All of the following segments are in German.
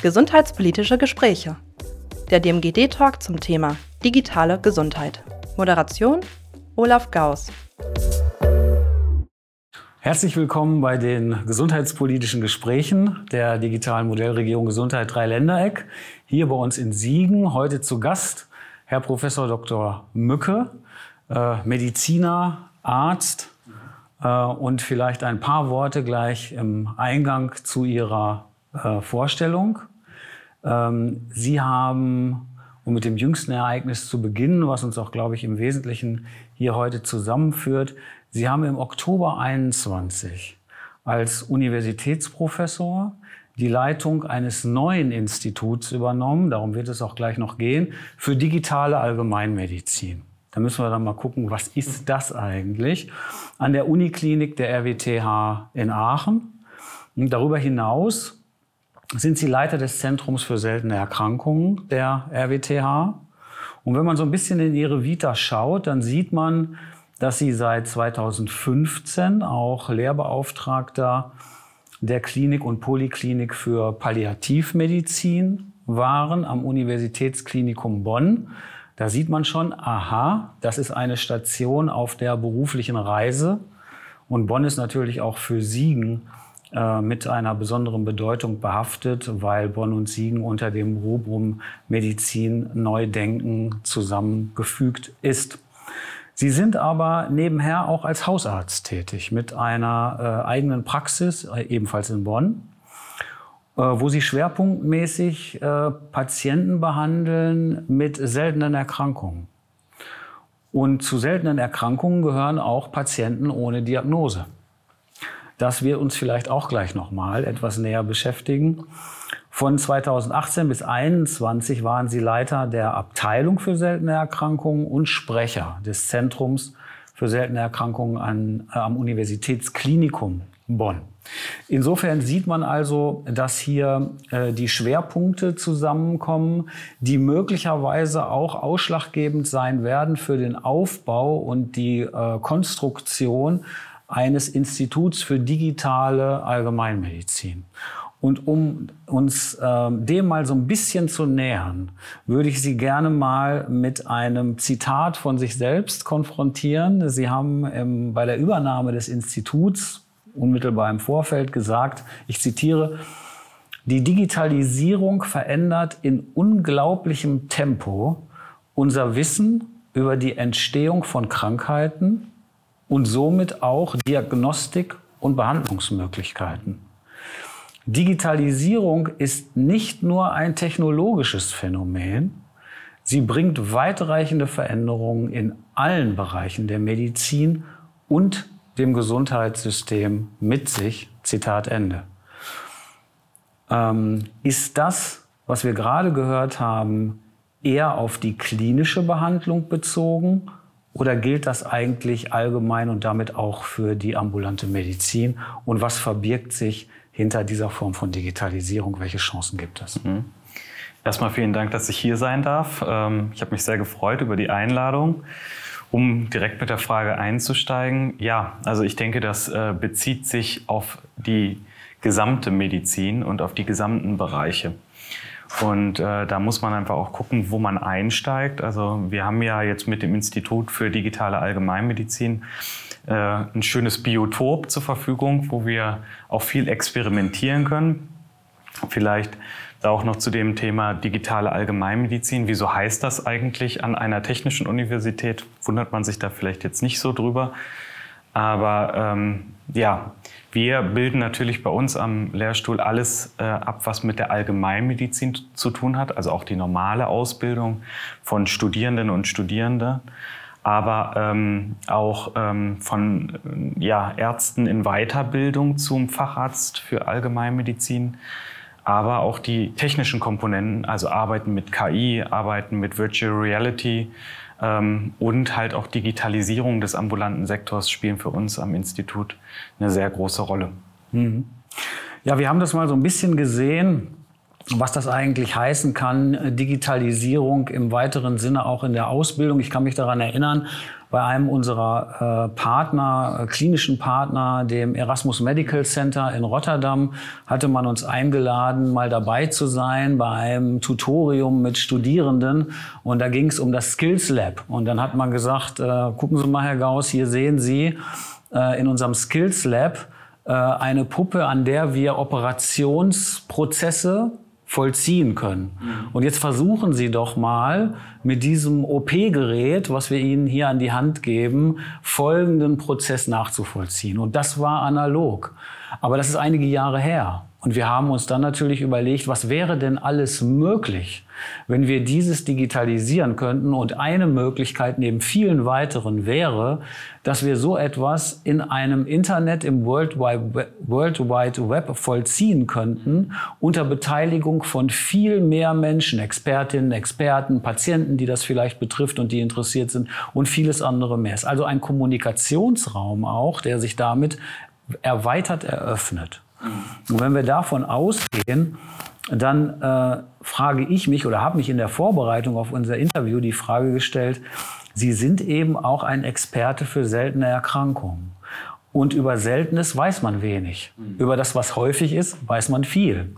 Gesundheitspolitische Gespräche. Der DMGD-Talk zum Thema digitale Gesundheit. Moderation Olaf Gauss. Herzlich willkommen bei den gesundheitspolitischen Gesprächen der digitalen Modellregierung Gesundheit Dreiländereck. Hier bei uns in Siegen heute zu Gast Herr Professor Dr. Mücke, äh, Mediziner, Arzt äh, und vielleicht ein paar Worte gleich im Eingang zu Ihrer äh, Vorstellung. Ähm, Sie haben, um mit dem jüngsten Ereignis zu beginnen, was uns auch, glaube ich, im Wesentlichen hier heute zusammenführt, Sie haben im Oktober 21 als Universitätsprofessor die Leitung eines neuen Instituts übernommen, darum wird es auch gleich noch gehen, für digitale Allgemeinmedizin. Da müssen wir dann mal gucken, was ist das eigentlich? An der Uniklinik der RWTH in Aachen. Und darüber hinaus sind Sie Leiter des Zentrums für seltene Erkrankungen der RWTH. Und wenn man so ein bisschen in Ihre Vita schaut, dann sieht man, dass sie seit 2015 auch Lehrbeauftragter der Klinik und Poliklinik für Palliativmedizin waren am Universitätsklinikum Bonn. Da sieht man schon, aha, das ist eine Station auf der beruflichen Reise. Und Bonn ist natürlich auch für Siegen mit einer besonderen Bedeutung behaftet, weil Bonn und Siegen unter dem Rubrum Medizin Neudenken zusammengefügt ist. Sie sind aber nebenher auch als Hausarzt tätig mit einer äh, eigenen Praxis, äh, ebenfalls in Bonn, äh, wo Sie schwerpunktmäßig äh, Patienten behandeln mit seltenen Erkrankungen. Und zu seltenen Erkrankungen gehören auch Patienten ohne Diagnose. Das wird uns vielleicht auch gleich noch mal etwas näher beschäftigen. Von 2018 bis 2021 waren sie Leiter der Abteilung für seltene Erkrankungen und Sprecher des Zentrums für seltene Erkrankungen an, äh, am Universitätsklinikum Bonn. Insofern sieht man also, dass hier äh, die Schwerpunkte zusammenkommen, die möglicherweise auch ausschlaggebend sein werden für den Aufbau und die äh, Konstruktion eines Instituts für digitale Allgemeinmedizin. Und um uns äh, dem mal so ein bisschen zu nähern, würde ich Sie gerne mal mit einem Zitat von sich selbst konfrontieren. Sie haben ähm, bei der Übernahme des Instituts unmittelbar im Vorfeld gesagt, ich zitiere, die Digitalisierung verändert in unglaublichem Tempo unser Wissen über die Entstehung von Krankheiten und somit auch Diagnostik und Behandlungsmöglichkeiten. Digitalisierung ist nicht nur ein technologisches Phänomen, sie bringt weitreichende Veränderungen in allen Bereichen der Medizin und dem Gesundheitssystem mit sich. Zitat Ende. Ähm, ist das, was wir gerade gehört haben, eher auf die klinische Behandlung bezogen oder gilt das eigentlich allgemein und damit auch für die ambulante Medizin? Und was verbirgt sich hinter dieser Form von Digitalisierung? Welche Chancen gibt es? Mhm. Erstmal vielen Dank, dass ich hier sein darf. Ähm, ich habe mich sehr gefreut über die Einladung. Um direkt mit der Frage einzusteigen, ja, also ich denke, das äh, bezieht sich auf die gesamte Medizin und auf die gesamten Bereiche. Und äh, da muss man einfach auch gucken, wo man einsteigt. Also wir haben ja jetzt mit dem Institut für digitale Allgemeinmedizin äh, ein schönes Biotop zur Verfügung, wo wir auch viel experimentieren können. Vielleicht da auch noch zu dem Thema digitale Allgemeinmedizin. Wieso heißt das eigentlich an einer technischen Universität? Wundert man sich da vielleicht jetzt nicht so drüber. Aber ähm, ja, wir bilden natürlich bei uns am Lehrstuhl alles äh, ab, was mit der Allgemeinmedizin zu tun hat, also auch die normale Ausbildung von Studierenden und Studierenden aber ähm, auch ähm, von ja, Ärzten in Weiterbildung zum Facharzt für Allgemeinmedizin, aber auch die technischen Komponenten, also Arbeiten mit KI, Arbeiten mit Virtual Reality und halt auch Digitalisierung des ambulanten Sektors spielen für uns am Institut eine sehr große Rolle. Mhm. Ja, wir haben das mal so ein bisschen gesehen was das eigentlich heißen kann, Digitalisierung im weiteren Sinne auch in der Ausbildung. Ich kann mich daran erinnern, bei einem unserer äh, Partner, äh, klinischen Partner, dem Erasmus Medical Center in Rotterdam, hatte man uns eingeladen, mal dabei zu sein bei einem Tutorium mit Studierenden. Und da ging es um das Skills Lab. Und dann hat man gesagt, äh, gucken Sie mal, Herr Gauss, hier sehen Sie äh, in unserem Skills Lab äh, eine Puppe, an der wir Operationsprozesse vollziehen können. Mhm. Und jetzt versuchen Sie doch mal mit diesem OP-Gerät, was wir Ihnen hier an die Hand geben, folgenden Prozess nachzuvollziehen. Und das war analog. Aber das ist einige Jahre her. Und wir haben uns dann natürlich überlegt, was wäre denn alles möglich, wenn wir dieses digitalisieren könnten. Und eine Möglichkeit neben vielen weiteren wäre, dass wir so etwas in einem Internet, im World Wide, World Wide Web vollziehen könnten, unter Beteiligung von viel mehr Menschen, Expertinnen, Experten, Patienten, die das vielleicht betrifft und die interessiert sind und vieles andere mehr. Es ist also ein Kommunikationsraum auch, der sich damit erweitert eröffnet. Und wenn wir davon ausgehen, dann äh, frage ich mich oder habe mich in der Vorbereitung auf unser Interview die Frage gestellt, Sie sind eben auch ein Experte für seltene Erkrankungen. Und über Seltenes weiß man wenig. Mhm. Über das, was häufig ist, weiß man viel.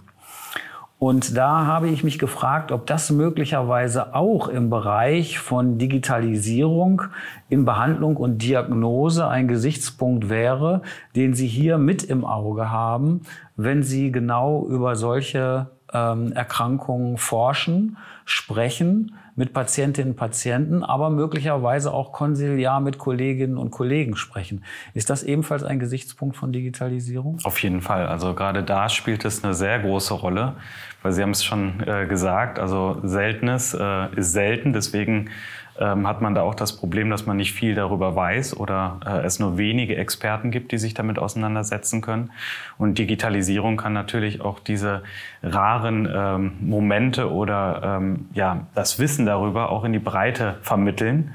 Und da habe ich mich gefragt, ob das möglicherweise auch im Bereich von Digitalisierung in Behandlung und Diagnose ein Gesichtspunkt wäre, den Sie hier mit im Auge haben, wenn Sie genau über solche ähm, Erkrankungen forschen, sprechen mit Patientinnen und Patienten, aber möglicherweise auch konsiliar mit Kolleginnen und Kollegen sprechen. Ist das ebenfalls ein Gesichtspunkt von Digitalisierung? Auf jeden Fall. Also gerade da spielt es eine sehr große Rolle, weil Sie haben es schon äh, gesagt, also Seltenes äh, ist selten, deswegen ähm, hat man da auch das Problem, dass man nicht viel darüber weiß oder äh, es nur wenige Experten gibt, die sich damit auseinandersetzen können. Und Digitalisierung kann natürlich auch diese raren ähm, Momente oder ähm, ja, das Wissen darüber auch in die Breite vermitteln.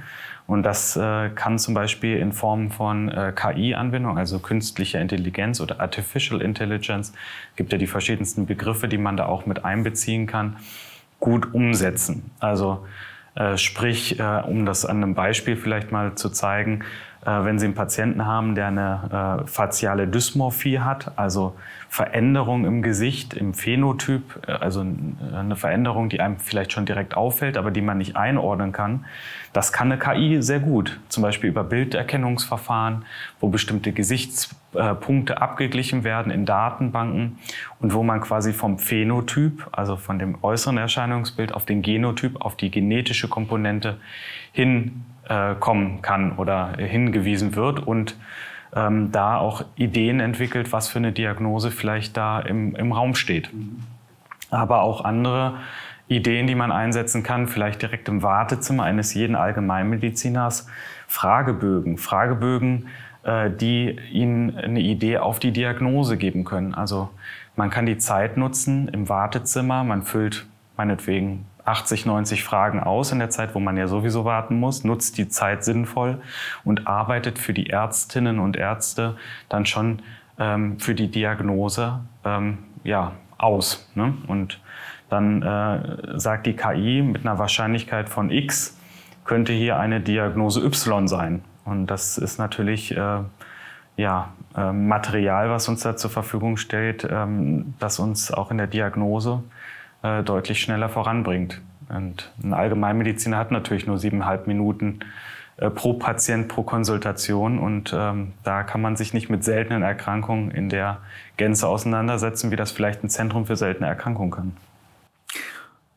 Und das äh, kann zum Beispiel in Form von äh, KI-Anwendung, also künstlicher Intelligenz oder Artificial Intelligence, gibt ja die verschiedensten Begriffe, die man da auch mit einbeziehen kann, gut umsetzen. Also sprich, äh, um das an einem Beispiel vielleicht mal zu zeigen, äh, wenn Sie einen Patienten haben, der eine äh, faciale Dysmorphie hat, also Veränderung im Gesicht, im Phänotyp, äh, also eine Veränderung, die einem vielleicht schon direkt auffällt, aber die man nicht einordnen kann. Das kann eine KI sehr gut, zum Beispiel über Bilderkennungsverfahren, wo bestimmte Gesichtspunkte abgeglichen werden in Datenbanken und wo man quasi vom Phänotyp, also von dem äußeren Erscheinungsbild auf den Genotyp, auf die genetische Komponente hinkommen kann oder hingewiesen wird und ähm, da auch Ideen entwickelt, was für eine Diagnose vielleicht da im, im Raum steht. Aber auch andere Ideen, die man einsetzen kann, vielleicht direkt im Wartezimmer eines jeden Allgemeinmediziners, Fragebögen, Fragebögen, äh, die Ihnen eine Idee auf die Diagnose geben können. Also man kann die Zeit nutzen im Wartezimmer, man füllt meinetwegen 80, 90 Fragen aus in der Zeit, wo man ja sowieso warten muss, nutzt die Zeit sinnvoll und arbeitet für die Ärztinnen und Ärzte dann schon ähm, für die Diagnose ähm, ja, aus. Ne? Und dann äh, sagt die KI mit einer Wahrscheinlichkeit von x, könnte hier eine Diagnose y sein. Und das ist natürlich äh, ja, äh, Material, was uns da zur Verfügung stellt, ähm, das uns auch in der Diagnose äh, deutlich schneller voranbringt. Und ein Allgemeinmediziner hat natürlich nur siebeneinhalb Minuten äh, pro Patient, pro Konsultation. Und ähm, da kann man sich nicht mit seltenen Erkrankungen in der Gänze auseinandersetzen, wie das vielleicht ein Zentrum für seltene Erkrankungen kann.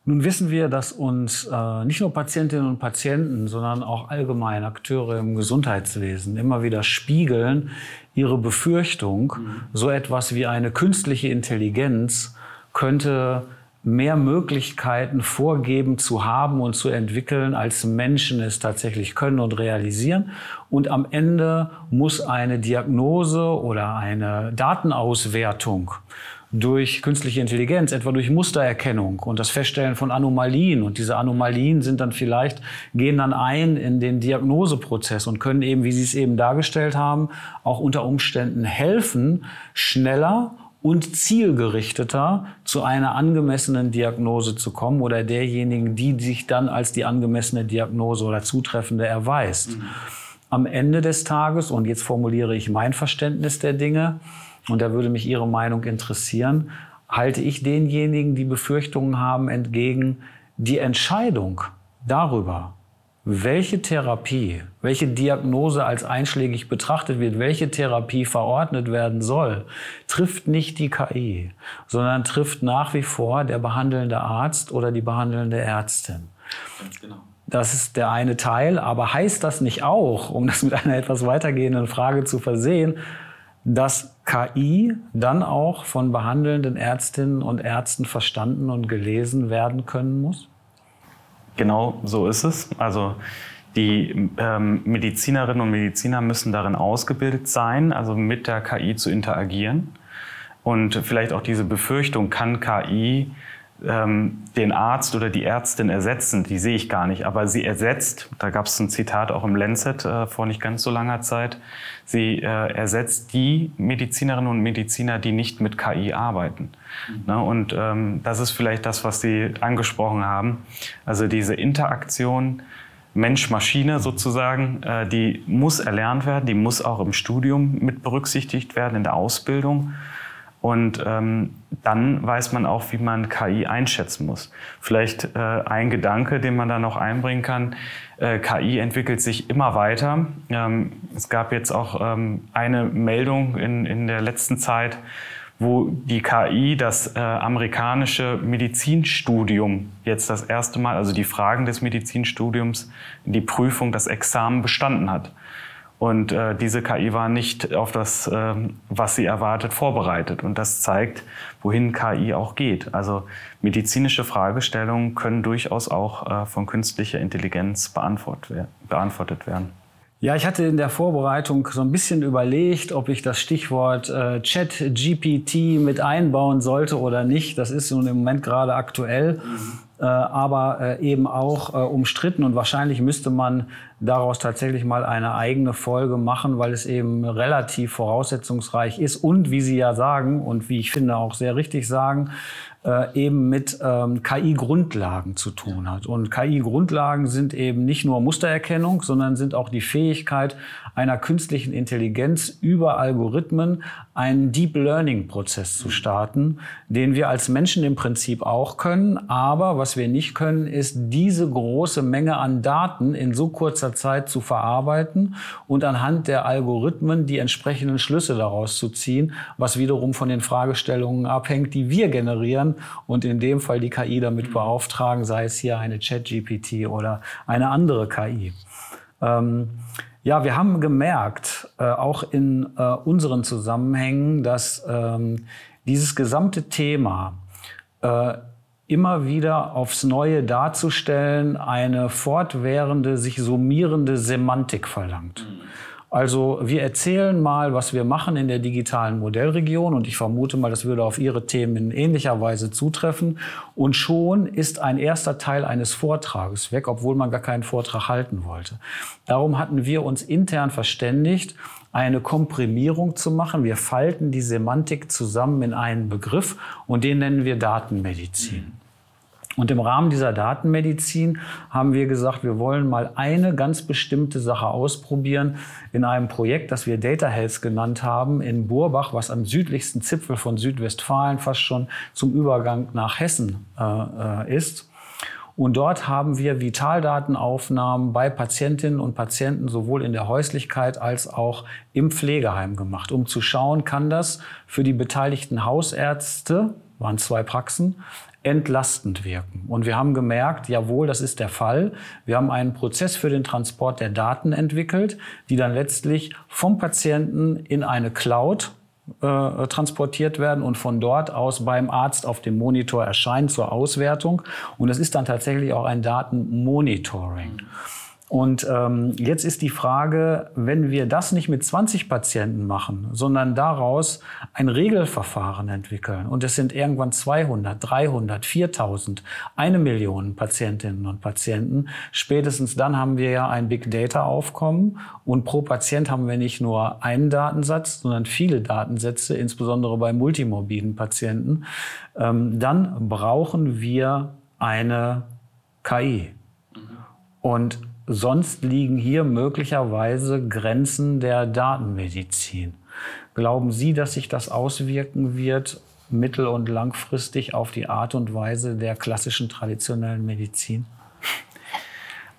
Nun wissen wir, dass uns äh, nicht nur Patientinnen und Patienten, sondern auch allgemein Akteure im Gesundheitswesen immer wieder spiegeln ihre Befürchtung, mhm. so etwas wie eine künstliche Intelligenz könnte mehr Möglichkeiten vorgeben zu haben und zu entwickeln, als Menschen es tatsächlich können und realisieren. Und am Ende muss eine Diagnose oder eine Datenauswertung durch künstliche Intelligenz, etwa durch Mustererkennung und das Feststellen von Anomalien. Und diese Anomalien sind dann vielleicht, gehen dann ein in den Diagnoseprozess und können eben, wie Sie es eben dargestellt haben, auch unter Umständen helfen, schneller und zielgerichteter zu einer angemessenen Diagnose zu kommen oder derjenigen, die sich dann als die angemessene Diagnose oder zutreffende erweist. Mhm. Am Ende des Tages, und jetzt formuliere ich mein Verständnis der Dinge, und da würde mich Ihre Meinung interessieren, halte ich denjenigen, die Befürchtungen haben, entgegen, die Entscheidung darüber, welche Therapie, welche Diagnose als einschlägig betrachtet wird, welche Therapie verordnet werden soll, trifft nicht die KI, sondern trifft nach wie vor der behandelnde Arzt oder die behandelnde Ärztin. Ganz genau. Das ist der eine Teil, aber heißt das nicht auch, um das mit einer etwas weitergehenden Frage zu versehen, dass KI dann auch von behandelnden Ärztinnen und Ärzten verstanden und gelesen werden können muss? Genau so ist es. Also die ähm, Medizinerinnen und Mediziner müssen darin ausgebildet sein, also mit der KI zu interagieren. Und vielleicht auch diese Befürchtung, kann KI ähm, den Arzt oder die Ärztin ersetzen, die sehe ich gar nicht, aber sie ersetzt, da gab es ein Zitat auch im Lancet äh, vor nicht ganz so langer Zeit, sie äh, ersetzt die Medizinerinnen und Mediziner, die nicht mit KI arbeiten. Mhm. Ne? Und ähm, das ist vielleicht das, was Sie angesprochen haben, also diese Interaktion Mensch-Maschine sozusagen, äh, die muss erlernt werden, die muss auch im Studium mit berücksichtigt werden, in der Ausbildung. Und ähm, dann weiß man auch, wie man KI einschätzen muss. Vielleicht äh, ein Gedanke, den man da noch einbringen kann. Äh, KI entwickelt sich immer weiter. Ähm, es gab jetzt auch ähm, eine Meldung in, in der letzten Zeit, wo die KI das äh, amerikanische Medizinstudium jetzt das erste Mal, also die Fragen des Medizinstudiums, die Prüfung, das Examen bestanden hat. Und äh, diese KI war nicht auf das, äh, was sie erwartet, vorbereitet. Und das zeigt, wohin KI auch geht. Also medizinische Fragestellungen können durchaus auch äh, von künstlicher Intelligenz beantwortet, beantwortet werden. Ja, ich hatte in der Vorbereitung so ein bisschen überlegt, ob ich das Stichwort äh, Chat GPT mit einbauen sollte oder nicht. Das ist nun im Moment gerade aktuell. Mhm äh, aber äh, eben auch äh, umstritten und wahrscheinlich müsste man daraus tatsächlich mal eine eigene Folge machen, weil es eben relativ voraussetzungsreich ist und wie Sie ja sagen und wie ich finde auch sehr richtig sagen, äh, eben mit ähm, KI-Grundlagen zu tun hat. Und KI-Grundlagen sind eben nicht nur Mustererkennung, sondern sind auch die Fähigkeit einer künstlichen Intelligenz über Algorithmen einen Deep Learning-Prozess zu starten, den wir als Menschen im Prinzip auch können. Aber was wir nicht können, ist diese große Menge an Daten in so kurzer Zeit zu verarbeiten und anhand der Algorithmen die entsprechenden Schlüsse daraus zu ziehen, was wiederum von den Fragestellungen abhängt, die wir generieren und in dem Fall die KI damit beauftragen, sei es hier eine Chat-GPT oder eine andere KI. Ähm, ja, wir haben gemerkt, äh, auch in äh, unseren Zusammenhängen, dass ähm, dieses gesamte Thema äh, immer wieder aufs Neue darzustellen eine fortwährende, sich summierende Semantik verlangt. Mhm. Also wir erzählen mal, was wir machen in der digitalen Modellregion und ich vermute mal, das würde auf Ihre Themen in ähnlicher Weise zutreffen. Und schon ist ein erster Teil eines Vortrages weg, obwohl man gar keinen Vortrag halten wollte. Darum hatten wir uns intern verständigt, eine Komprimierung zu machen. Wir falten die Semantik zusammen in einen Begriff und den nennen wir Datenmedizin. Und im Rahmen dieser Datenmedizin haben wir gesagt, wir wollen mal eine ganz bestimmte Sache ausprobieren in einem Projekt, das wir Data Health genannt haben, in Burbach, was am südlichsten Zipfel von Südwestfalen fast schon zum Übergang nach Hessen äh, äh ist. Und dort haben wir Vitaldatenaufnahmen bei Patientinnen und Patienten sowohl in der Häuslichkeit als auch im Pflegeheim gemacht, um zu schauen, kann das für die beteiligten Hausärzte, waren zwei Praxen, entlastend wirken. Und wir haben gemerkt, jawohl, das ist der Fall. Wir haben einen Prozess für den Transport der Daten entwickelt, die dann letztlich vom Patienten in eine Cloud äh, transportiert werden und von dort aus beim Arzt auf dem Monitor erscheinen zur Auswertung. Und es ist dann tatsächlich auch ein Datenmonitoring. Und ähm, jetzt ist die Frage, wenn wir das nicht mit 20 Patienten machen, sondern daraus ein Regelverfahren entwickeln und es sind irgendwann 200, 300, 4000, eine Million Patientinnen und Patienten, spätestens dann haben wir ja ein Big Data Aufkommen und pro Patient haben wir nicht nur einen Datensatz, sondern viele Datensätze, insbesondere bei multimorbiden Patienten. Ähm, dann brauchen wir eine KI. Und Sonst liegen hier möglicherweise Grenzen der Datenmedizin. Glauben Sie, dass sich das auswirken wird mittel- und langfristig auf die Art und Weise der klassischen traditionellen Medizin?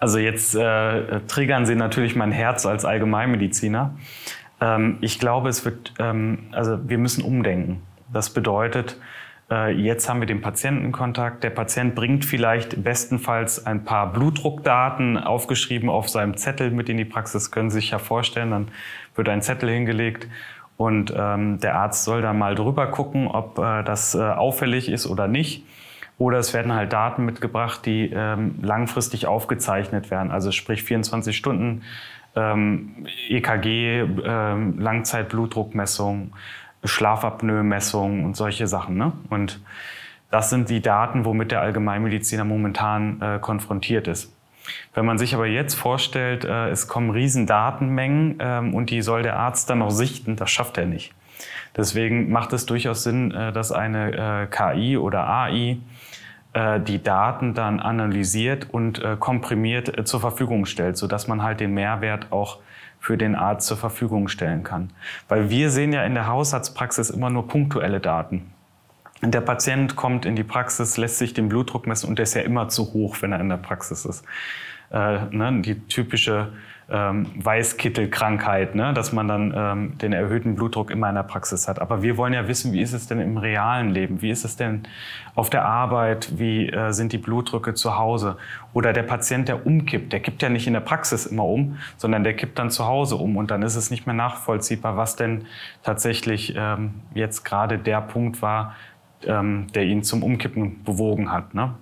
Also jetzt äh, triggern Sie natürlich mein Herz als Allgemeinmediziner. Ähm, ich glaube, es wird, ähm, also wir müssen umdenken. Das bedeutet, jetzt haben wir den Patientenkontakt. Der Patient bringt vielleicht bestenfalls ein paar Blutdruckdaten aufgeschrieben auf seinem Zettel mit in die Praxis. Können Sie sich ja vorstellen, dann wird ein Zettel hingelegt und ähm, der Arzt soll da mal drüber gucken, ob äh, das äh, auffällig ist oder nicht. Oder es werden halt Daten mitgebracht, die ähm, langfristig aufgezeichnet werden. Also sprich 24 Stunden ähm, EKG, ähm, Langzeitblutdruckmessung, Schlafapnoe-Messungen und solche Sachen. Ne? Und das sind die Daten, womit der Allgemeinmediziner momentan äh, konfrontiert ist. Wenn man sich aber jetzt vorstellt, äh, es kommen riesen Datenmengen ähm, und die soll der Arzt dann noch sichten, das schafft er nicht. Deswegen macht es durchaus Sinn, äh, dass eine äh, KI oder AI äh, die Daten dann analysiert und äh, komprimiert zur Verfügung stellt, sodass man halt den Mehrwert auch für den Arzt zur Verfügung stellen kann. Weil wir sehen ja in der Hausarztpraxis immer nur punktuelle Daten. Der Patient kommt in die Praxis, lässt sich den Blutdruck messen und der ist ja immer zu hoch, wenn er in der Praxis ist. Äh, ne, die typische ähm, Weißkittelkrankheit, ne? dass man dann ähm, den erhöhten Blutdruck immer in der Praxis hat. Aber wir wollen ja wissen, wie ist es denn im realen Leben? Wie ist es denn auf der Arbeit? Wie äh, sind die Blutdrücke zu Hause? Oder der Patient, der umkippt, der kippt ja nicht in der Praxis immer um, sondern der kippt dann zu Hause um. Und dann ist es nicht mehr nachvollziehbar, was denn tatsächlich ähm, jetzt gerade der Punkt war, ähm, der ihn zum Umkippen bewogen hat. Ne?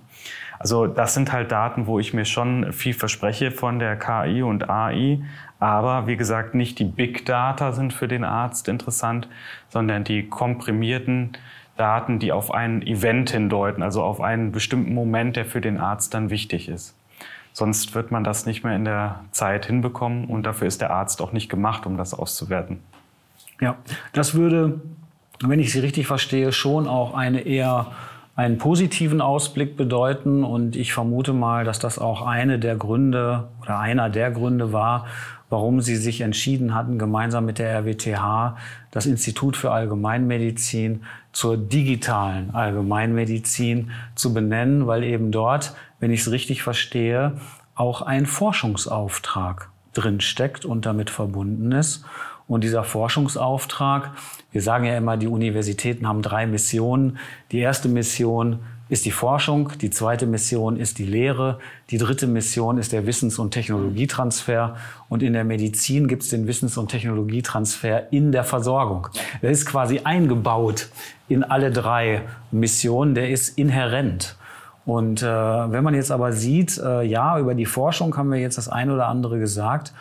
Also das sind halt Daten, wo ich mir schon viel verspreche von der KI und AI. Aber wie gesagt, nicht die Big Data sind für den Arzt interessant, sondern die komprimierten Daten, die auf ein Event hindeuten, also auf einen bestimmten Moment, der für den Arzt dann wichtig ist. Sonst wird man das nicht mehr in der Zeit hinbekommen und dafür ist der Arzt auch nicht gemacht, um das auszuwerten. Ja, das würde, wenn ich Sie richtig verstehe, schon auch eine eher einen positiven Ausblick bedeuten. Und ich vermute mal, dass das auch eine der Gründe oder einer der Gründe war, warum sie sich entschieden hatten, gemeinsam mit der RWTH das Institut für Allgemeinmedizin zur digitalen Allgemeinmedizin zu benennen, weil eben dort, wenn ich es richtig verstehe, auch ein Forschungsauftrag drinsteckt und damit verbunden ist. Und dieser Forschungsauftrag, wir sagen ja immer, die Universitäten haben drei Missionen. Die erste Mission ist die Forschung, die zweite Mission ist die Lehre, die dritte Mission ist der Wissens- und Technologietransfer und in der Medizin gibt es den Wissens- und Technologietransfer in der Versorgung. Der ist quasi eingebaut in alle drei Missionen, der ist inhärent. Und äh, wenn man jetzt aber sieht, äh, ja, über die Forschung haben wir jetzt das eine oder andere gesagt,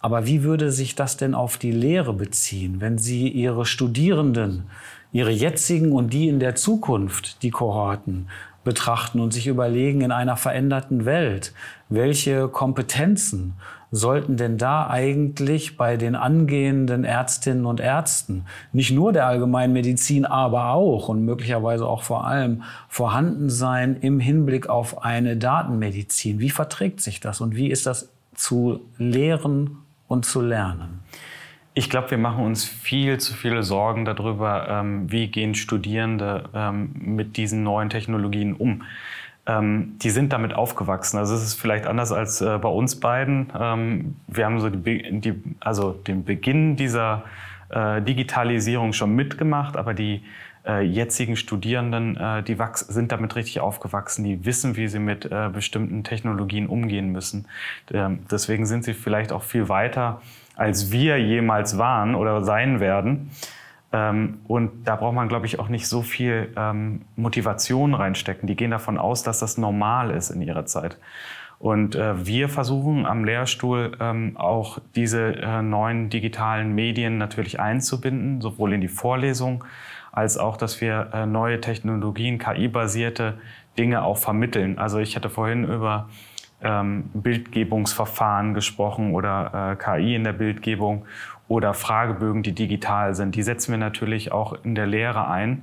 aber wie würde sich das denn auf die Lehre beziehen, wenn Sie Ihre Studierenden, Ihre jetzigen und die in der Zukunft, die Kohorten, betrachten und sich überlegen, in einer veränderten Welt, welche Kompetenzen sollten denn da eigentlich bei den angehenden Ärztinnen und Ärzten, nicht nur der Allgemeinmedizin, aber auch und möglicherweise auch vor allem vorhanden sein im Hinblick auf eine Datenmedizin? Wie verträgt sich das und wie ist das zu lehren und zu lernen? Ich glaube, wir machen uns viel zu viele Sorgen darüber, ähm, wie gehen Studierende ähm, mit diesen neuen Technologien um. Ähm, die sind damit aufgewachsen. Also es ist vielleicht anders als äh, bei uns beiden. Wir haben so die, die, also den Beginn dieser äh, Digitalisierung schon mitgemacht, aber die äh, jetzigen Studierenden, äh, die sind damit richtig aufgewachsen, die wissen, wie sie mit äh, bestimmten Technologien umgehen müssen. Ähm, deswegen sind sie vielleicht auch viel weiter, als wir jemals waren oder sein werden. Ähm, und da braucht man, glaube ich, auch nicht so viel ähm, Motivation reinstecken. Die gehen davon aus, dass das normal ist in ihrer Zeit. Und äh, wir versuchen am Lehrstuhl ähm, auch diese äh, neuen digitalen Medien natürlich einzubinden, sowohl in die Vorlesung als auch, dass wir äh, neue Technologien, KI-basierte Dinge auch vermitteln. Also ich hatte vorhin über ähm, Bildgebungsverfahren gesprochen oder äh, KI in der Bildgebung oder Fragebögen, die digital sind. Die setzen wir natürlich auch in der Lehre ein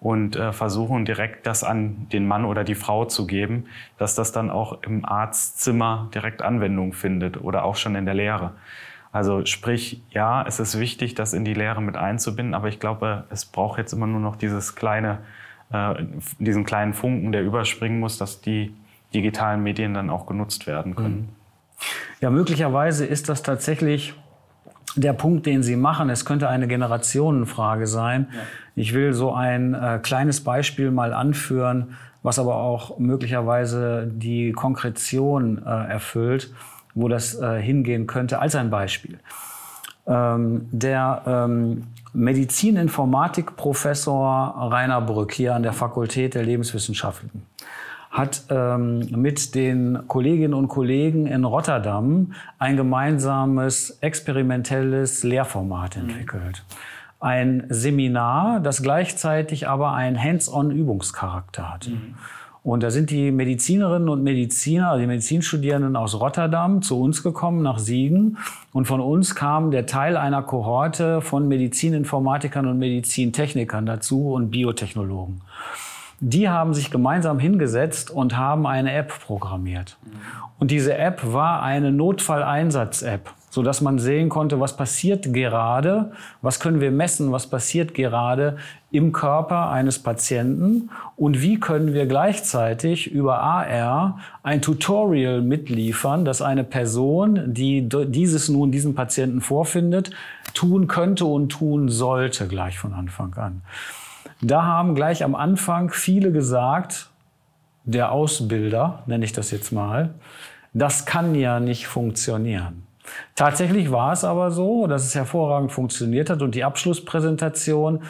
und äh, versuchen direkt das an den Mann oder die Frau zu geben, dass das dann auch im Arztzimmer direkt Anwendung findet oder auch schon in der Lehre. Also sprich, ja, es ist wichtig, das in die Lehre mit einzubinden, aber ich glaube, es braucht jetzt immer nur noch dieses kleine, äh, diesen kleinen Funken, der überspringen muss, dass die digitalen Medien dann auch genutzt werden können. Mhm. Ja, möglicherweise ist das tatsächlich der Punkt, den Sie machen. Es könnte eine Generationenfrage sein. Ja. Ich will so ein äh, kleines Beispiel mal anführen, was aber auch möglicherweise die Konkretion äh, erfüllt wo das äh, hingehen könnte, als ein Beispiel. Ähm, der ähm, Medizininformatik-Professor Rainer Brück hier an der Fakultät der Lebenswissenschaften hat ähm, mit den Kolleginnen und Kollegen in Rotterdam ein gemeinsames experimentelles Lehrformat mhm. entwickelt. Ein Seminar, das gleichzeitig aber einen Hands-on-Übungscharakter hat. Mhm. Und da sind die Medizinerinnen und Mediziner, also die Medizinstudierenden aus Rotterdam zu uns gekommen, nach Siegen. Und von uns kam der Teil einer Kohorte von Medizininformatikern und Medizintechnikern dazu und Biotechnologen. Die haben sich gemeinsam hingesetzt und haben eine App programmiert. Und diese App war eine Notfalleinsatz-App so dass man sehen konnte, was passiert gerade, was können wir messen, was passiert gerade im Körper eines Patienten und wie können wir gleichzeitig über AR ein Tutorial mitliefern, dass eine Person, die dieses nun diesen Patienten vorfindet, tun könnte und tun sollte gleich von Anfang an. Da haben gleich am Anfang viele gesagt, der Ausbilder, nenne ich das jetzt mal, das kann ja nicht funktionieren. Tatsächlich war es aber so, dass es hervorragend funktioniert hat und die Abschlusspräsentation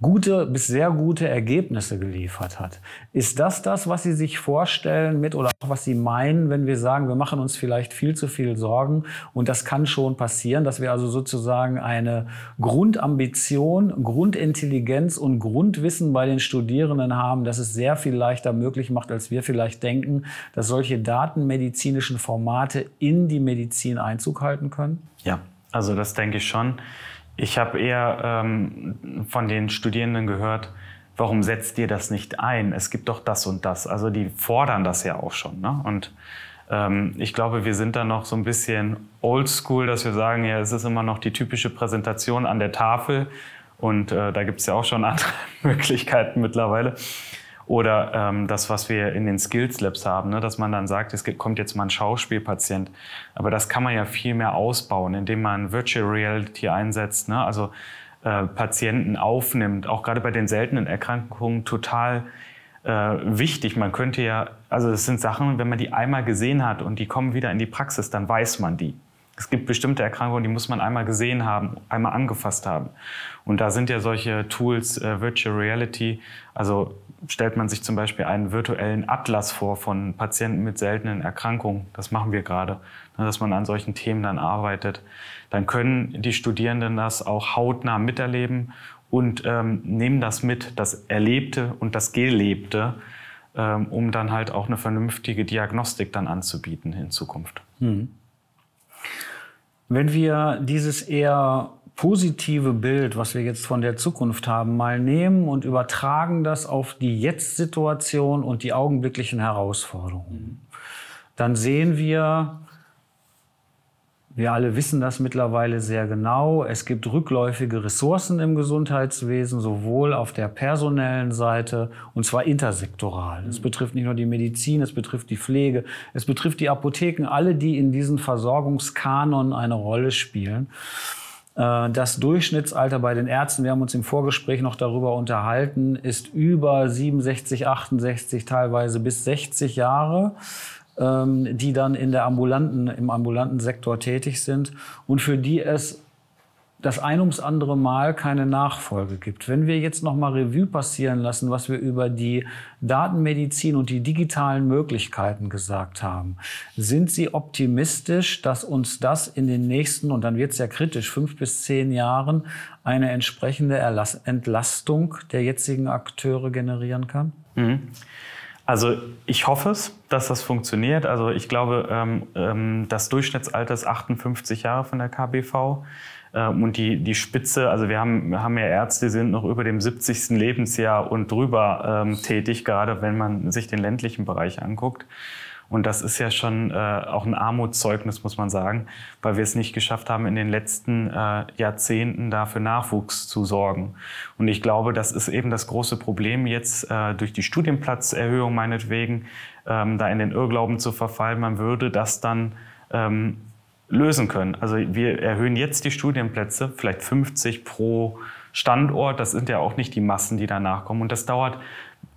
gute bis sehr gute Ergebnisse geliefert hat. Ist das das, was Sie sich vorstellen mit oder auch was Sie meinen, wenn wir sagen, wir machen uns vielleicht viel zu viel Sorgen und das kann schon passieren, dass wir also sozusagen eine Grundambition, Grundintelligenz und Grundwissen bei den Studierenden haben, das es sehr viel leichter möglich macht, als wir vielleicht denken, dass solche datenmedizinischen Formate in die Medizin Einzug halten können? Ja, also das denke ich schon. Ich habe eher ähm, von den Studierenden gehört, warum setzt ihr das nicht ein? Es gibt doch das und das. Also die fordern das ja auch schon. Ne? Und ähm, ich glaube, wir sind da noch so ein bisschen oldschool, dass wir sagen, ja, es ist immer noch die typische Präsentation an der Tafel. Und äh, da gibt es ja auch schon andere Möglichkeiten mittlerweile. Oder ähm, das, was wir in den Skills Labs haben, ne? dass man dann sagt, es kommt jetzt mal ein Schauspielpatient. Aber das kann man ja viel mehr ausbauen, indem man Virtual Reality einsetzt, ne? also äh, Patienten aufnimmt, auch gerade bei den seltenen Erkrankungen total äh, wichtig. Man könnte ja, also das sind Sachen, wenn man die einmal gesehen hat und die kommen wieder in die Praxis, dann weiß man die. Es gibt bestimmte Erkrankungen, die muss man einmal gesehen haben, einmal angefasst haben. Und da sind ja solche Tools, äh, Virtual Reality, also stellt man sich zum Beispiel einen virtuellen Atlas vor von Patienten mit seltenen Erkrankungen. Das machen wir gerade, ne, dass man an solchen Themen dann arbeitet. Dann können die Studierenden das auch hautnah miterleben und ähm, nehmen das mit, das Erlebte und das Gelebte, ähm, um dann halt auch eine vernünftige Diagnostik dann anzubieten in Zukunft. Hm. Wenn wir dieses eher positive Bild, was wir jetzt von der Zukunft haben, mal nehmen und übertragen das auf die Jetzt-Situation und die augenblicklichen Herausforderungen. Dann sehen wir, wir alle wissen das mittlerweile sehr genau, es gibt rückläufige Ressourcen im Gesundheitswesen, sowohl auf der personellen Seite und zwar intersektoral. Es betrifft nicht nur die Medizin, es betrifft die Pflege, es betrifft die Apotheken, alle, die in diesen Versorgungskanon eine Rolle spielen. Äh, das Durchschnittsalter bei den Ärzten, wir haben uns im Vorgespräch noch darüber unterhalten, ist über 67, 68, teilweise bis 60 Jahre ähm, die dann in der ambulanten, im ambulanten Sektor tätig sind. Und für die es das ein ums andere Mal keine Nachfolge gibt. Wenn wir jetzt noch mal Revue passieren lassen, was wir über die Datenmedizin und die digitalen Möglichkeiten gesagt haben, sind Sie optimistisch, dass uns das in den nächsten, und dann wird es ja kritisch, fünf bis zehn Jahren eine entsprechende Erlass Entlastung der jetzigen Akteure generieren kann? Mhm. Also ich hoffe es, dass das funktioniert. Also ich glaube, ähm, ähm, das Durchschnittsalter ist 58 Jahre von der KBV. Ähm, und die, die Spitze, also wir haben, wir haben ja Ärzte, die sind noch über dem 70. Lebensjahr und drüber ähm, tätig, gerade wenn man sich den ländlichen Bereich anguckt. Und das ist ja schon äh, auch ein Armutszeugnis, muss man sagen, weil wir es nicht geschafft haben, in den letzten äh, Jahrzehnten dafür Nachwuchs zu sorgen. Und ich glaube, das ist eben das große Problem jetzt äh, durch die Studienplatzerhöhung meinetwegen, ähm, da in den Irrglauben zu verfallen, man würde das dann ähm, lösen können. Also wir erhöhen jetzt die Studienplätze, vielleicht 50 pro Standort. Das sind ja auch nicht die Massen, die danach kommen. Und das dauert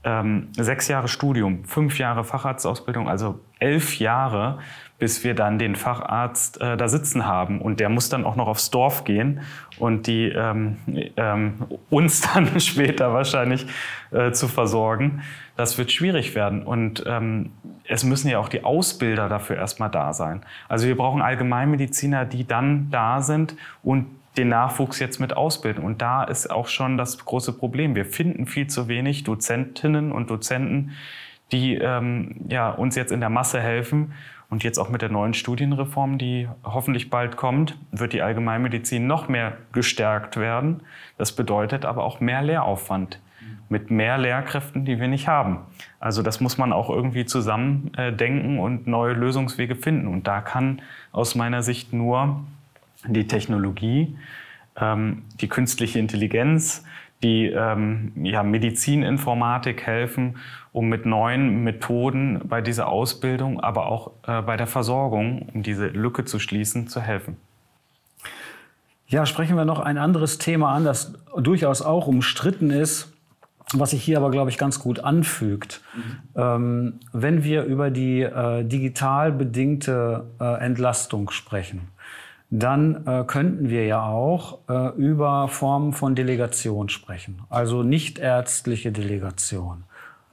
ähm, sechs Jahre Studium, fünf Jahre Facharztausbildung, also elf Jahre, bis wir dann den Facharzt äh, da sitzen haben. Und der muss dann auch noch aufs Dorf gehen und die ähm, ähm, uns dann später wahrscheinlich äh, zu versorgen. Das wird schwierig werden. Und ähm, es müssen ja auch die Ausbilder dafür erstmal da sein. Also wir brauchen Allgemeinmediziner, die dann da sind und den Nachwuchs jetzt mit ausbilden. Und da ist auch schon das große Problem. Wir finden viel zu wenig Dozentinnen und Dozenten, die ähm, ja, uns jetzt in der Masse helfen. Und jetzt auch mit der neuen Studienreform, die hoffentlich bald kommt, wird die Allgemeinmedizin noch mehr gestärkt werden. Das bedeutet aber auch mehr Lehraufwand mit mehr Lehrkräften, die wir nicht haben. Also das muss man auch irgendwie zusammen denken und neue Lösungswege finden. Und da kann aus meiner Sicht nur die Technologie, ähm, die künstliche Intelligenz, die ähm, ja, Medizininformatik helfen, um mit neuen Methoden bei dieser Ausbildung, aber auch äh, bei der Versorgung, um diese Lücke zu schließen, zu helfen. Ja, sprechen wir noch ein anderes Thema an, das durchaus auch umstritten ist, was sich hier aber, glaube ich, ganz gut anfügt. Mhm. Ähm, wenn wir über die äh, digital bedingte äh, Entlastung sprechen, dann äh, könnten wir ja auch äh, über Formen von Delegation sprechen, also nichtärztliche Delegation.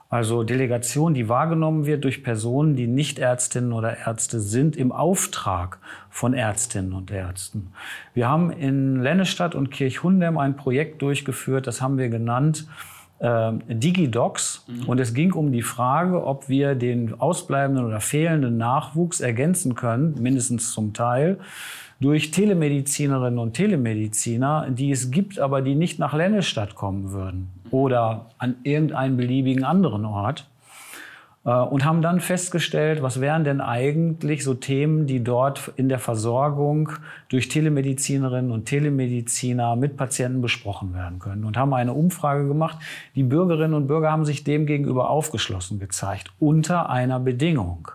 Also Delegation, die wahrgenommen wird durch Personen, die nicht Ärztinnen oder Ärzte sind, im Auftrag von Ärztinnen und Ärzten. Wir haben in Lennestadt und Kirchhundem ein Projekt durchgeführt, das haben wir genannt äh, Digidocs. Mhm. Und es ging um die Frage, ob wir den ausbleibenden oder fehlenden Nachwuchs ergänzen können, mindestens zum Teil, durch Telemedizinerinnen und Telemediziner, die es gibt, aber die nicht nach Lennestadt kommen würden oder an irgendeinen beliebigen anderen Ort. Äh, und haben dann festgestellt, was wären denn eigentlich so Themen, die dort in der Versorgung durch Telemedizinerinnen und Telemediziner mit Patienten besprochen werden können. Und haben eine Umfrage gemacht. Die Bürgerinnen und Bürger haben sich dem gegenüber aufgeschlossen gezeigt, unter einer Bedingung.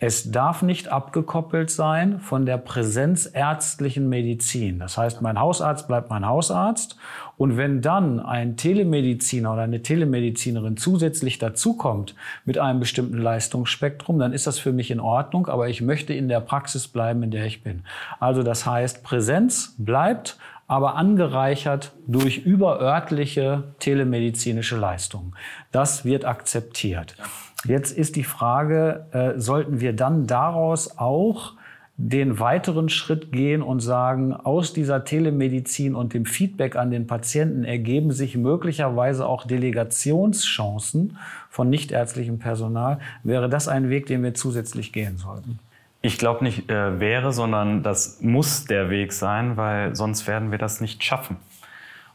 Es darf nicht abgekoppelt sein von der präsenzärztlichen Medizin. Das heißt, mein Hausarzt bleibt mein Hausarzt. Und wenn dann ein Telemediziner oder eine Telemedizinerin zusätzlich dazukommt mit einem bestimmten Leistungsspektrum, dann ist das für mich in Ordnung. Aber ich möchte in der Praxis bleiben, in der ich bin. Also das heißt, Präsenz bleibt, aber angereichert durch überörtliche telemedizinische Leistungen. Das wird akzeptiert. Jetzt ist die Frage, äh, sollten wir dann daraus auch den weiteren Schritt gehen und sagen, aus dieser Telemedizin und dem Feedback an den Patienten ergeben sich möglicherweise auch Delegationschancen von nichtärztlichem Personal. Wäre das ein Weg, den wir zusätzlich gehen sollten? Ich glaube nicht äh, wäre, sondern das muss der Weg sein, weil sonst werden wir das nicht schaffen.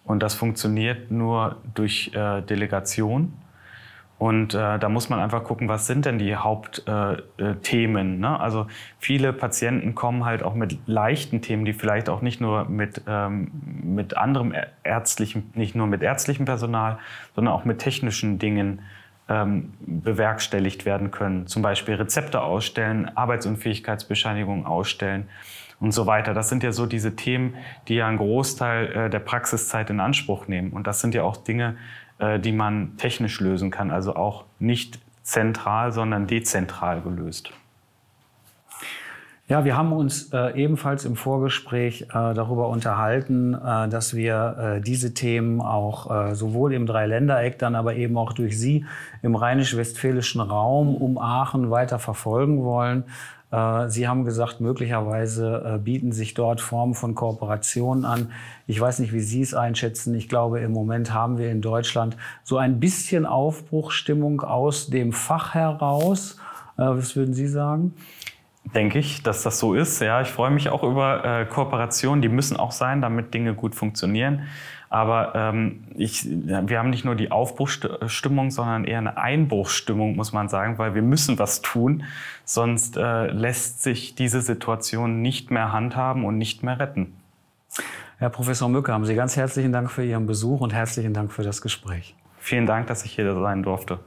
Und das funktioniert nur durch äh, Delegation und äh, da muss man einfach gucken, was sind denn die Hauptthemen. Äh, ne? Also viele Patienten kommen halt auch mit leichten Themen, die vielleicht auch nicht nur mit, ähm, mit anderem ärztlichen, nicht nur mit ärztlichem Personal, sondern auch mit technischen Dingen ähm, bewerkstelligt werden können. Zum Beispiel Rezepte ausstellen, Arbeitsunfähigkeitsbescheinigungen ausstellen und so weiter. Das sind ja so diese Themen, die ja einen Großteil äh, der Praxiszeit in Anspruch nehmen. Und das sind ja auch Dinge, äh, die man technisch lösen kann, also auch nicht zentral, sondern dezentral gelöst. Ja, wir haben uns äh, ebenfalls im Vorgespräch äh, darüber unterhalten, äh, dass wir äh, diese Themen auch äh, sowohl im Dreiländereck, dann aber eben auch durch Sie im rheinisch-westfälischen Raum um Aachen weiter verfolgen wollen. Äh, Sie haben gesagt, möglicherweise bieten sich dort Formen von Kooperationen an. Ich weiß nicht, wie Sie es einschätzen. Ich glaube, im Moment haben wir in Deutschland so ein bisschen Aufbruchstimmung aus dem Fach heraus. Was würden Sie sagen? denke ich, dass das so ist. Ja, ich freue mich auch über äh, Kooperationen, die müssen auch sein, damit Dinge gut funktionieren. Aber ähm, ich, wir haben nicht nur die Aufbruchstimmung, sondern eher eine Einbruchstimmung, muss man sagen, weil wir müssen was tun, sonst äh, lässt sich diese Situation nicht mehr handhaben und nicht mehr retten. Herr Professor Mücke, haben Sie ganz herzlichen Dank für Ihren Besuch und herzlichen Dank für das Gespräch. Vielen Dank, dass ich hier sein durfte.